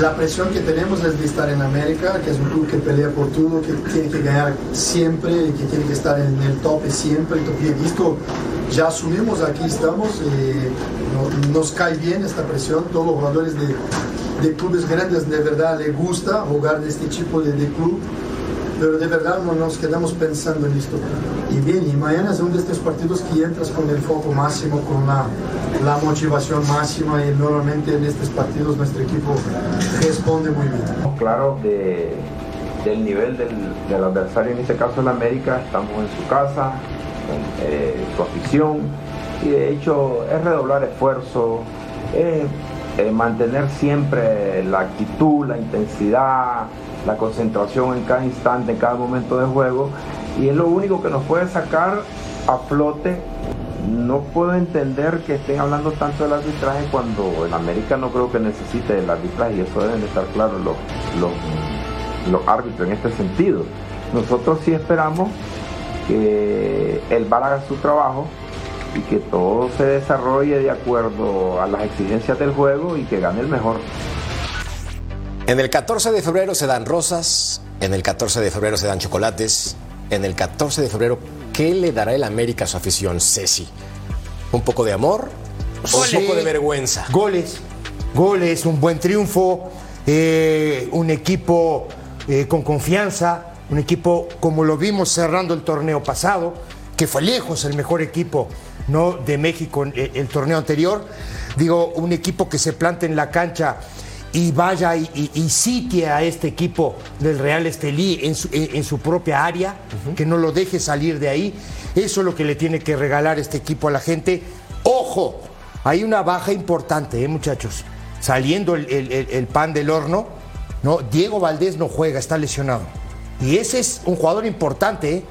La presión que tenemos es de estar en América, que es un club que pelea por todo, que tiene que ganar siempre, que tiene que estar en el tope siempre. Entonces, esto ya asumimos, aquí estamos, eh, no- nos cae bien esta presión, todos los jugadores de, de clubes grandes de verdad le gusta jugar de este tipo de, de club, pero de verdad no nos quedamos pensando en esto. Y bien, y mañana es uno de estos partidos que entras con el foco máximo, con la, la motivación máxima y normalmente en estos partidos nuestro equipo responde muy bien. Claro, de, del nivel del, del adversario, en este caso el América, estamos en su casa, con eh, su afición, y de hecho es redoblar esfuerzo, es eh, mantener siempre la actitud, la intensidad, la concentración en cada instante, en cada momento de juego, y es lo único que nos puede sacar a flote. No puedo entender que estén hablando tanto del arbitraje cuando el América no creo que necesite el arbitraje y eso deben de estar claros los, los, los árbitros en este sentido. Nosotros sí esperamos que el VAR haga su trabajo y que todo se desarrolle de acuerdo a las exigencias del juego y que gane el mejor. En el 14 de febrero se dan rosas, en el 14 de febrero se dan chocolates, en el 14 de febrero, ¿qué le dará el América a su afición, Ceci? ¿Un poco de amor o un poco de vergüenza? Goles, goles, un buen triunfo, eh, un equipo eh, con confianza, un equipo como lo vimos cerrando el torneo pasado, que fue lejos el mejor equipo ¿no? de México en el, el torneo anterior. Digo, un equipo que se plante en la cancha y vaya y, y, y sitie a este equipo del Real Estelí en su, en, su propia área, que no lo deje salir de ahí. Eso es lo que le tiene que regalar este equipo a la gente. Ojo, hay una baja importante, ¿eh, muchachos. Saliendo el, el- el- el pan del horno, ¿no? Diego Valdés no juega, está lesionado. Y ese es un jugador importante, ¿eh?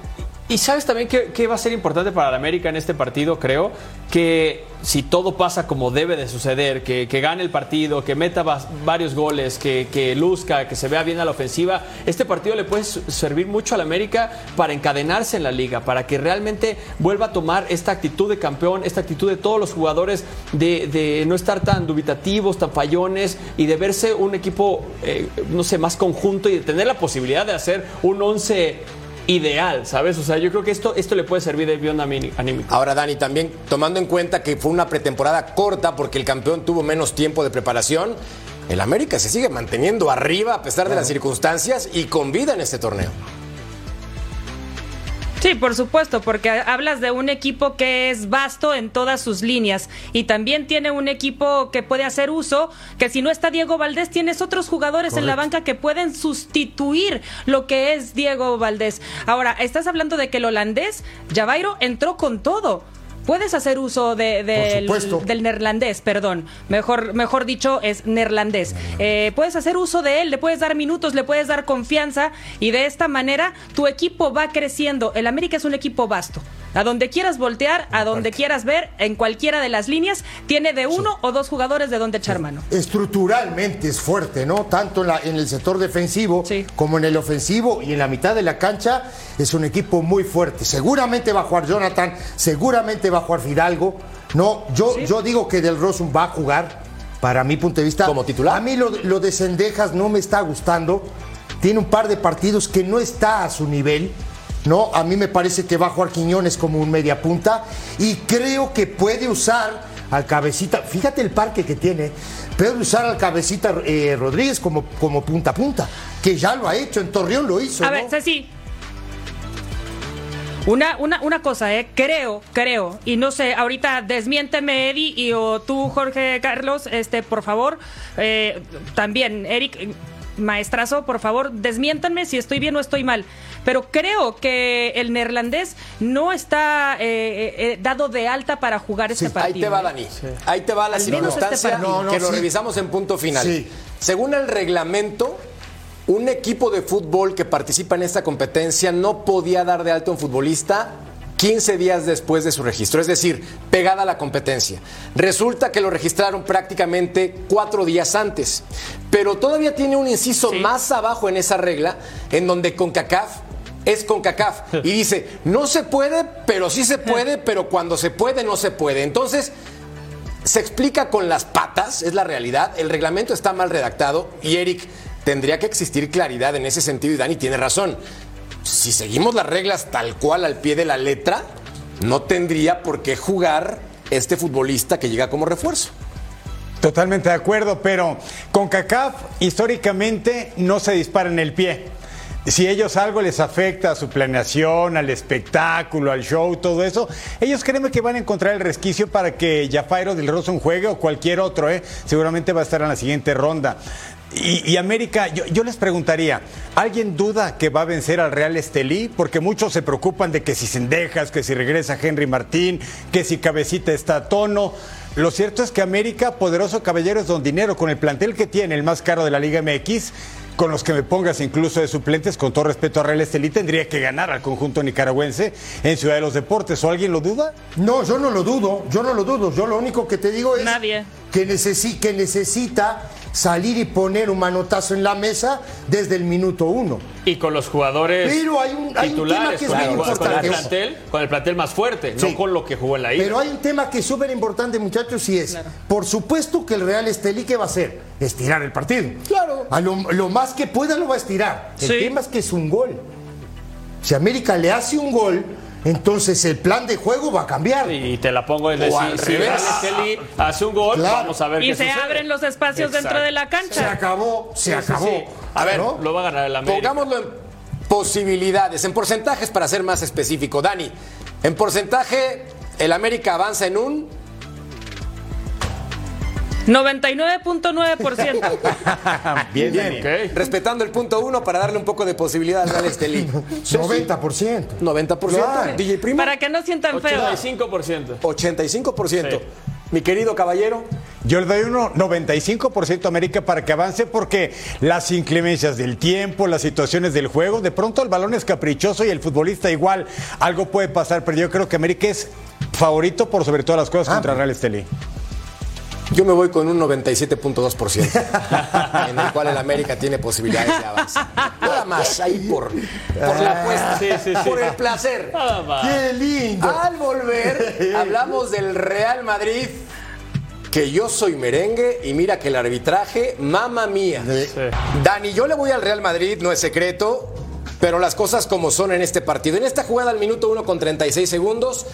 Y sabes también que, que va a ser importante para el América en este partido, creo, que si todo pasa como debe de suceder, que, que gane el partido, que meta varios goles, que, que luzca, que se vea bien a la ofensiva, este partido le puede servir mucho al América para encadenarse en la liga, para que realmente vuelva a tomar esta actitud de campeón, esta actitud de todos los jugadores de, de no estar tan dubitativos, tan fallones y de verse un equipo, eh, no sé, más conjunto y de tener la posibilidad de hacer un 11 ideal, ¿sabes? O sea, yo creo que esto, esto le puede servir de avión anímico. Ahora, Dani, también tomando en cuenta que fue una pretemporada corta porque el campeón tuvo menos tiempo de preparación, el América se sigue manteniendo arriba a pesar de las circunstancias y con vida en este torneo. Sí, por supuesto, porque hablas de un equipo que es vasto en todas sus líneas y también tiene un equipo que puede hacer uso, que si no está Diego Valdés, tienes otros jugadores en la banca que pueden sustituir lo que es Diego Valdés. Ahora, estás hablando de que el holandés, Javairo, entró con todo. Puedes hacer uso de- del- supuesto. del neerlandés, perdón. Mejor, mejor dicho, es neerlandés. Eh, puedes hacer uso de él, le puedes dar minutos, le puedes dar confianza y de esta manera tu equipo va creciendo. El América es un equipo vasto. A donde quieras voltear, a donde quieras ver, en cualquiera de las líneas, tiene de uno o dos jugadores de donde echar mano. Estructuralmente es fuerte, ¿no? Tanto en, la- en el sector defensivo como en el ofensivo y en la mitad de la cancha es un equipo muy fuerte. Seguramente va a jugar Jonathan, seguramente va a jugar Fidalgo. No, yo, yo digo que Del Rosum va a jugar, para mi punto de vista. Como titular. A mí lo, lo de Sendejas no me está gustando. Tiene un par de partidos que no está a su nivel. No, a mí me parece que va a jugar Quiñones como un media punta y creo que puede usar al cabecita. Fíjate el parque que tiene. Puede usar al cabecita eh, Rodríguez como, como punta a punta, que ya lo ha hecho, en Torreón lo hizo. A ¿no? ver, Ceci. Una, una, una cosa, eh, creo, creo, y no sé, ahorita desmiénteme, Eddie, y o tú, Jorge Carlos, este, por favor, eh, también, Eric, maestrazo, por favor, desmiéntanme si estoy bien o estoy mal. Pero creo que el neerlandés no está eh, eh, dado de alta para jugar este Ahí partido. te va. Dani. Ahí te va la este circunstancia partido. No, no, que lo revisamos en punto final. Sí. Según el reglamento, un equipo de fútbol que participa en esta competencia no podía dar de alto a un futbolista 15 días después de su registro, es decir, pegada a la competencia. Resulta que lo registraron prácticamente cuatro días antes, pero todavía tiene un inciso más abajo en esa regla, en donde CONCACAF es CONCACAF y dice, no se puede, pero sí se puede, pero cuando se puede, no se puede. Entonces, se explica con las patas, es la realidad. El reglamento está mal redactado y Eric, tendría que existir claridad en ese sentido y Dani tiene razón. Si seguimos las reglas tal cual al pie de la letra, no tendría por qué jugar este futbolista que llega como refuerzo. Totalmente de acuerdo, pero con CACAF históricamente no se dispara en el pie. Si ellos algo les afecta a su planeación, al espectáculo, al show, todo eso, ellos creen que van a encontrar el resquicio para que Jafairo del Roson juegue o cualquier otro, ¿eh? seguramente va a estar en la siguiente ronda. Y, y América, yo, yo les preguntaría, ¿alguien duda que va a vencer al Real Estelí? Porque muchos se preocupan de que si Sendejas, que si regresa Henry Martín, que si Cabecita está a tono. Lo cierto es que América, poderoso caballero, es don dinero, con el plantel que tiene, el más caro de la Liga MX, con los que me pongas incluso de suplentes, con todo respeto a Real Estelí, tendría que ganar al conjunto nicaragüense en Ciudad de los Deportes. ¿O alguien lo duda? No, yo no lo dudo, yo no lo dudo. Yo lo único que te digo es Nadie. Que, necesi- que necesita salir y poner un manotazo en la mesa desde el minuto uno. Y con los jugadores Pero hay un- hay un titulares, tema que es con, muy con- con el importante. plantel, con el plantel más fuerte, Sí. no con lo que jugó en la ida. Pero hay un tema que es súper importante, muchachos, y es, por supuesto que el Real Estelí, ¿qué va a hacer? Estirar el partido. Claro. A lo, lo más que pueda lo va a estirar. El Sí. tema es que es un gol. Si América le hace un gol, entonces el plan de juego va a cambiar. Y te la pongo desde O si, hace un gol, Claro. vamos a ver Y qué se sucede. abren los espacios dentro de la cancha. Se acabó, se Sí, sí, acabó. sí. A ver, ¿No? lo va a ganar el América. Pongámoslo en posibilidades, en porcentajes para ser más específico. Dani, en porcentaje, el América avanza en un 99.9%. Bien, Bien, respetando el punto uno para darle un poco de posibilidad al Real Estelí. 90%. 90%. Claro. DJ Primo. Para que no sientan feo. 85%. 85%. Sí. Mi querido caballero. Yo le doy un 95% a América para que avance porque las inclemencias del tiempo, las situaciones del juego, de pronto el balón es caprichoso y el futbolista igual, algo puede pasar, pero yo creo que América es favorito por sobre todas las cosas contra Real Estelí. Yo me voy con un 97.2%, en el cual el América tiene posibilidades de avanzar. Nada más, ahí por, por la apuesta, Sí, sí, sí. por el placer. ¡Qué lindo! Al volver, hablamos del Real Madrid, que yo soy merengue y mira que el arbitraje, mamá mía. Dani, yo le voy al Real Madrid, no es secreto, pero las cosas como son en este partido. En esta jugada al minuto 1 con 36 segundos,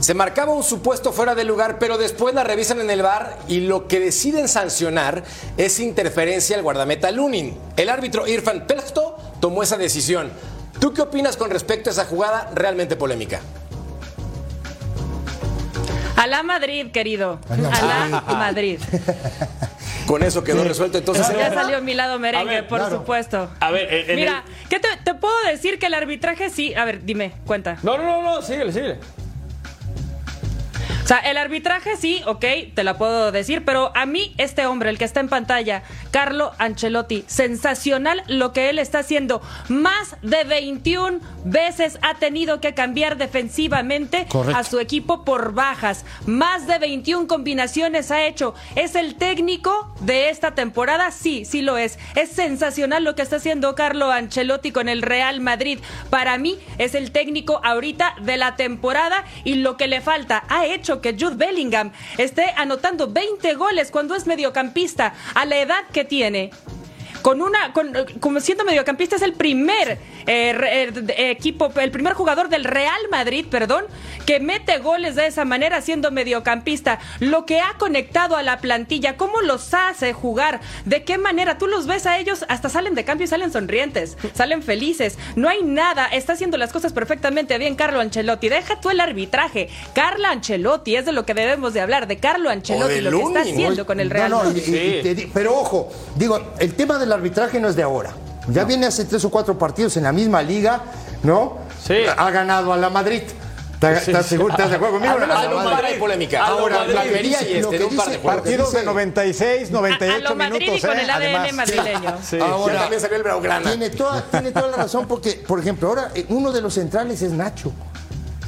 se marcaba un supuesto fuera de lugar, pero después la revisan en el bar y lo que deciden sancionar es interferencia al guardameta Lunin. El árbitro Irfan Pelto tomó esa decisión. ¿Tú qué opinas con respecto a esa jugada realmente polémica? A la Madrid, querido. A la Madrid. Con eso quedó resuelto entonces. Ya salió mi lado merengue, ver, por claro. supuesto. A ver, en- en Mira, ¿qué te, te puedo decir que el arbitraje sí? A ver, dime, cuenta. No, no, no, no, síguele, síguele. O sea, el arbitraje sí, ok, te la puedo decir, pero a mí este hombre, el que está en pantalla, Carlo Ancelotti, sensacional lo que él está haciendo. Más de 21 veces ha tenido que cambiar defensivamente Correcto. a su equipo por bajas. Más de 21 combinaciones ha hecho. ¿Es el técnico de esta temporada? Sí, sí lo es. Es sensacional lo que está haciendo Carlo Ancelotti con el Real Madrid. Para mí es el técnico ahorita de la temporada y lo que le falta ha hecho que Jude Bellingham esté anotando 20 goles cuando es mediocampista a la edad que tiene. Con una, con, como siendo mediocampista es el primer eh, re- eh, de- equipo, el primer jugador del Real Madrid, perdón, que mete goles de esa manera siendo mediocampista. Lo que ha conectado a la plantilla, cómo los hace jugar, de qué manera tú los ves a ellos, hasta salen de cambio y salen sonrientes, salen felices. No hay nada, está haciendo las cosas perfectamente bien Carlo Ancelotti. Deja tú el arbitraje. Carlo Ancelotti es de lo que debemos de hablar, de Carlo Ancelotti, lo que está haciendo con el Real No, Madrid. y- y te di- pero ojo, digo, el tema del arbitraje no es de ahora. Ya viene hace tres o cuatro partidos en la misma liga, ¿no? Sí. Ha ganado a la Madrid. ¿Estás Sí, seguro? ¿Estás de acuerdo menos A la un Madrid. de polémica. A lo Ahora, Madrid. lo dice- y lo este, de un par de juegos. Partidos de dice- 96, 98 a, a lo Madrid minutos. y con ¿eh? el ADN Además. madrileño. Sí. Ahora, Ya también salió el Blaugrana. Tiene toda, tiene toda la razón porque, por ejemplo, ahora eh, uno de los centrales es Nacho.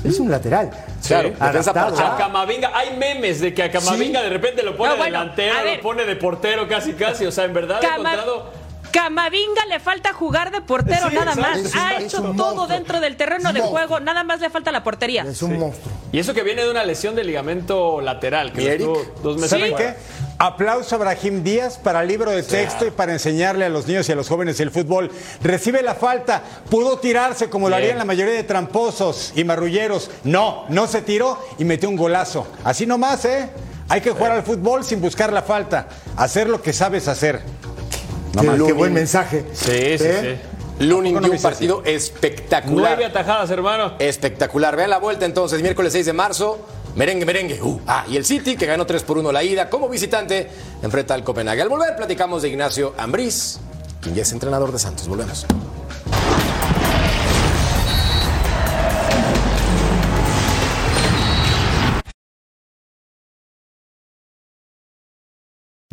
Es un lateral. Defensa parchada. A Camavinga, hay memes de que a Camavinga Sí. de repente lo pone No, de bueno, delantero, lo pone de portero casi casi, o sea, en verdad ha Cama- encontrado Camavinga le falta jugar de portero Sí, nada más. Es ha es hecho todo monstruo. dentro del terreno de juego, nada más le falta la portería. Es un monstruo. Y eso que viene de una lesión de ligamento lateral, que estuvo dos meses ¿Saben fuera. qué? Aplauso a Brahim Díaz para el libro de texto y para enseñarle a los niños y a los jóvenes el fútbol. Recibe la falta, pudo tirarse como lo Bien. harían la mayoría de tramposos y marrulleros. No, no se tiró y metió un golazo. Así nomás, ¿eh? Hay que jugar al fútbol sin buscar la falta, hacer lo que sabes hacer. Qué, qué buen mensaje. Sí, sí, ¿Eh? Lunin ¿A poco no dio un partido espectacular. Nueve atajadas, hermano. Espectacular. Vean la vuelta entonces, miércoles 6 de marzo. Merengue, merengue. Uh, ah, y el City, que ganó 3 por 1 la ida como visitante, enfrenta al Copenhague. Al volver, platicamos de Ignacio Ambriz, quien ya es entrenador de Santos. Volvemos.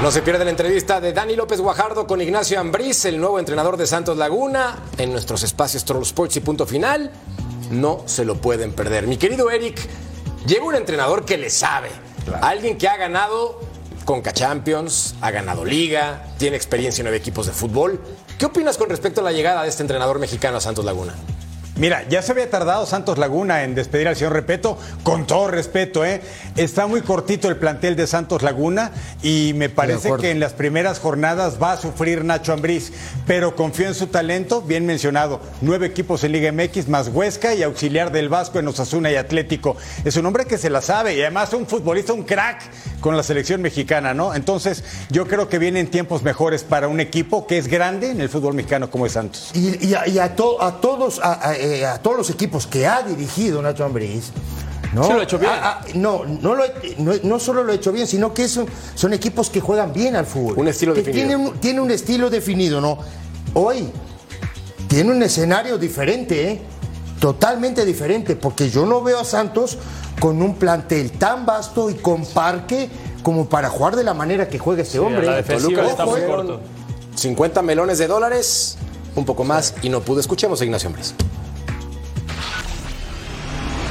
No se pierde la entrevista de Dani López Guajardo con Ignacio Ambriz, el nuevo entrenador de Santos Laguna, en nuestros espacios Troll Sports y punto final. No se lo pueden perder. Mi querido Eric, llega un entrenador que le sabe. Alguien que ha ganado Conca Champions, ha ganado Liga, tiene experiencia en nueve equipos de fútbol. ¿Qué opinas con respecto a la llegada de este entrenador mexicano a Santos Laguna? Mira, ya se había tardado Santos Laguna en despedir al señor Repeto, con todo respeto, ¿eh? Está muy cortito el plantel de Santos Laguna y me parece que en las primeras jornadas va a sufrir Nacho Ambriz, pero confío en su talento, bien mencionado. Nueve equipos en Liga MX, más Huesca y auxiliar del Vasco en Osasuna y Atlético. Es un hombre que se la sabe y además un futbolista, un crack con la selección mexicana, ¿no? Entonces, yo creo que vienen tiempos mejores para un equipo que es grande en el fútbol mexicano como es Santos. Y, y a, y a to- a todos, a, eh, a todos los equipos que ha dirigido Nacho Ambriz. ¿no? Sí, lo ha hecho bien. Ah, ah, no, no, lo, no, no solo lo ha hecho bien, sino que son, son equipos que juegan bien al fútbol. Un estilo que definido. Tiene un, tiene un estilo definido, ¿no? Hoy tiene un escenario diferente, ¿eh? Totalmente diferente, porque yo no veo a Santos con un plantel tan vasto y con parque como para jugar de la manera que juega este hombre. la defensiva Toluca está muy eh. corto. 50 melones de dólares, un poco más y no pudo. Escuchemos a Ignacio Ambriz.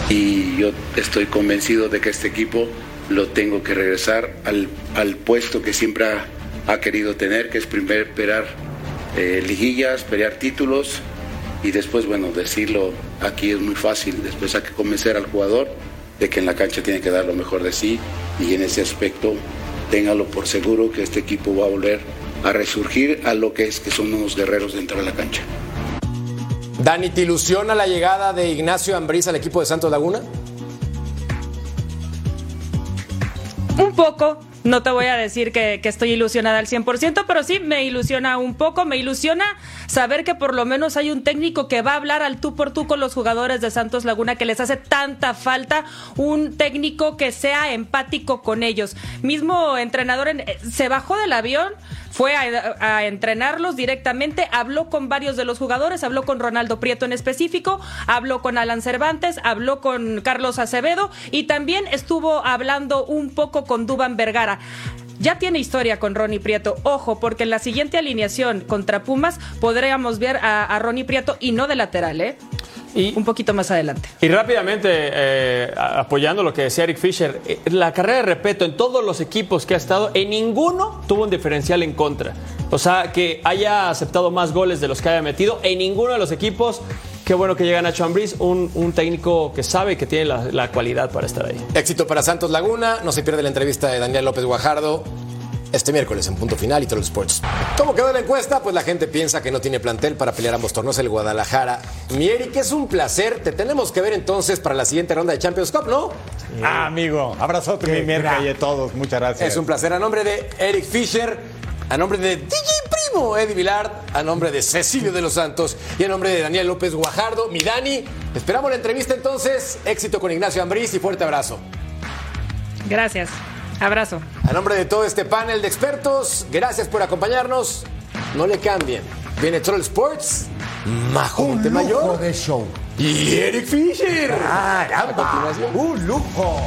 Y yo estoy convencido de que este equipo lo tengo que regresar al, al puesto que siempre ha, querido tener, que es primero esperar eh, liguillas, pelear títulos y después, bueno, decirlo aquí es muy fácil, después hay que convencer al jugador de que en la cancha tiene que dar lo mejor de sí y en ese aspecto téngalo por seguro que este equipo va a volver a resurgir a lo que es que son unos guerreros dentro de la cancha. Dani, ¿te ilusiona la llegada de Ignacio Ambriz al equipo de Santos Laguna? Un poco. No te voy a decir que, que estoy ilusionada al 100%, pero sí me ilusiona un poco. Me ilusiona saber que por lo menos hay un técnico que va a hablar al tú por tú con los jugadores de Santos Laguna, que les hace tanta falta. Un técnico que sea empático con ellos. Mismo entrenador en- eh, se bajó del avión, fue a, entrenarlos directamente, habló con varios de los jugadores, habló con Ronaldo Prieto en específico, habló con Alan Cervantes, habló con Carlos Acevedo y también estuvo hablando un poco con Duban Vergara. Ya tiene historia con Ronnie Prieto. Ojo, porque en la siguiente alineación contra Pumas podríamos ver a, a Ronnie Prieto y no de lateral, ¿eh? Y, un poquito más adelante. Y rápidamente, eh, apoyando lo que decía Eric Fisher, eh, la carrera de Repeto en todos los equipos que ha estado, en ninguno tuvo un diferencial en contra. O sea, que haya aceptado más goles de los que haya metido, en ninguno de los equipos. Qué bueno que llega Nacho Ambriz, un, un técnico que sabe que tiene la, la cualidad para estar ahí. Éxito para Santos Laguna. No se pierde la entrevista de Daniel López Guajardo este miércoles en Punto Final y Troll Sports. ¿Cómo quedó la encuesta? Pues la gente piensa que no tiene plantel para pelear ambos torneos el Guadalajara. Mi Eric, es un placer. Te tenemos que ver entonces para la siguiente ronda de Champions Cup, ¿no? Ah, amigo, abrazote mi merca y a todos. Muchas gracias. Es un placer. A nombre de Eric Fisher, a nombre de DJ Primo Eddie Vilar, a nombre de Cecilio de los Santos y a nombre de Daniel López Guajardo, mi Dani. Esperamos la entrevista entonces. Éxito con Ignacio Ambriz y fuerte abrazo. Gracias. Abrazo. A nombre de todo este panel de expertos, gracias por acompañarnos. No le cambien. Viene Troll Sports, Majo Un Montemayor lujo de show. y Eric Fisher. Caramba, un lujo.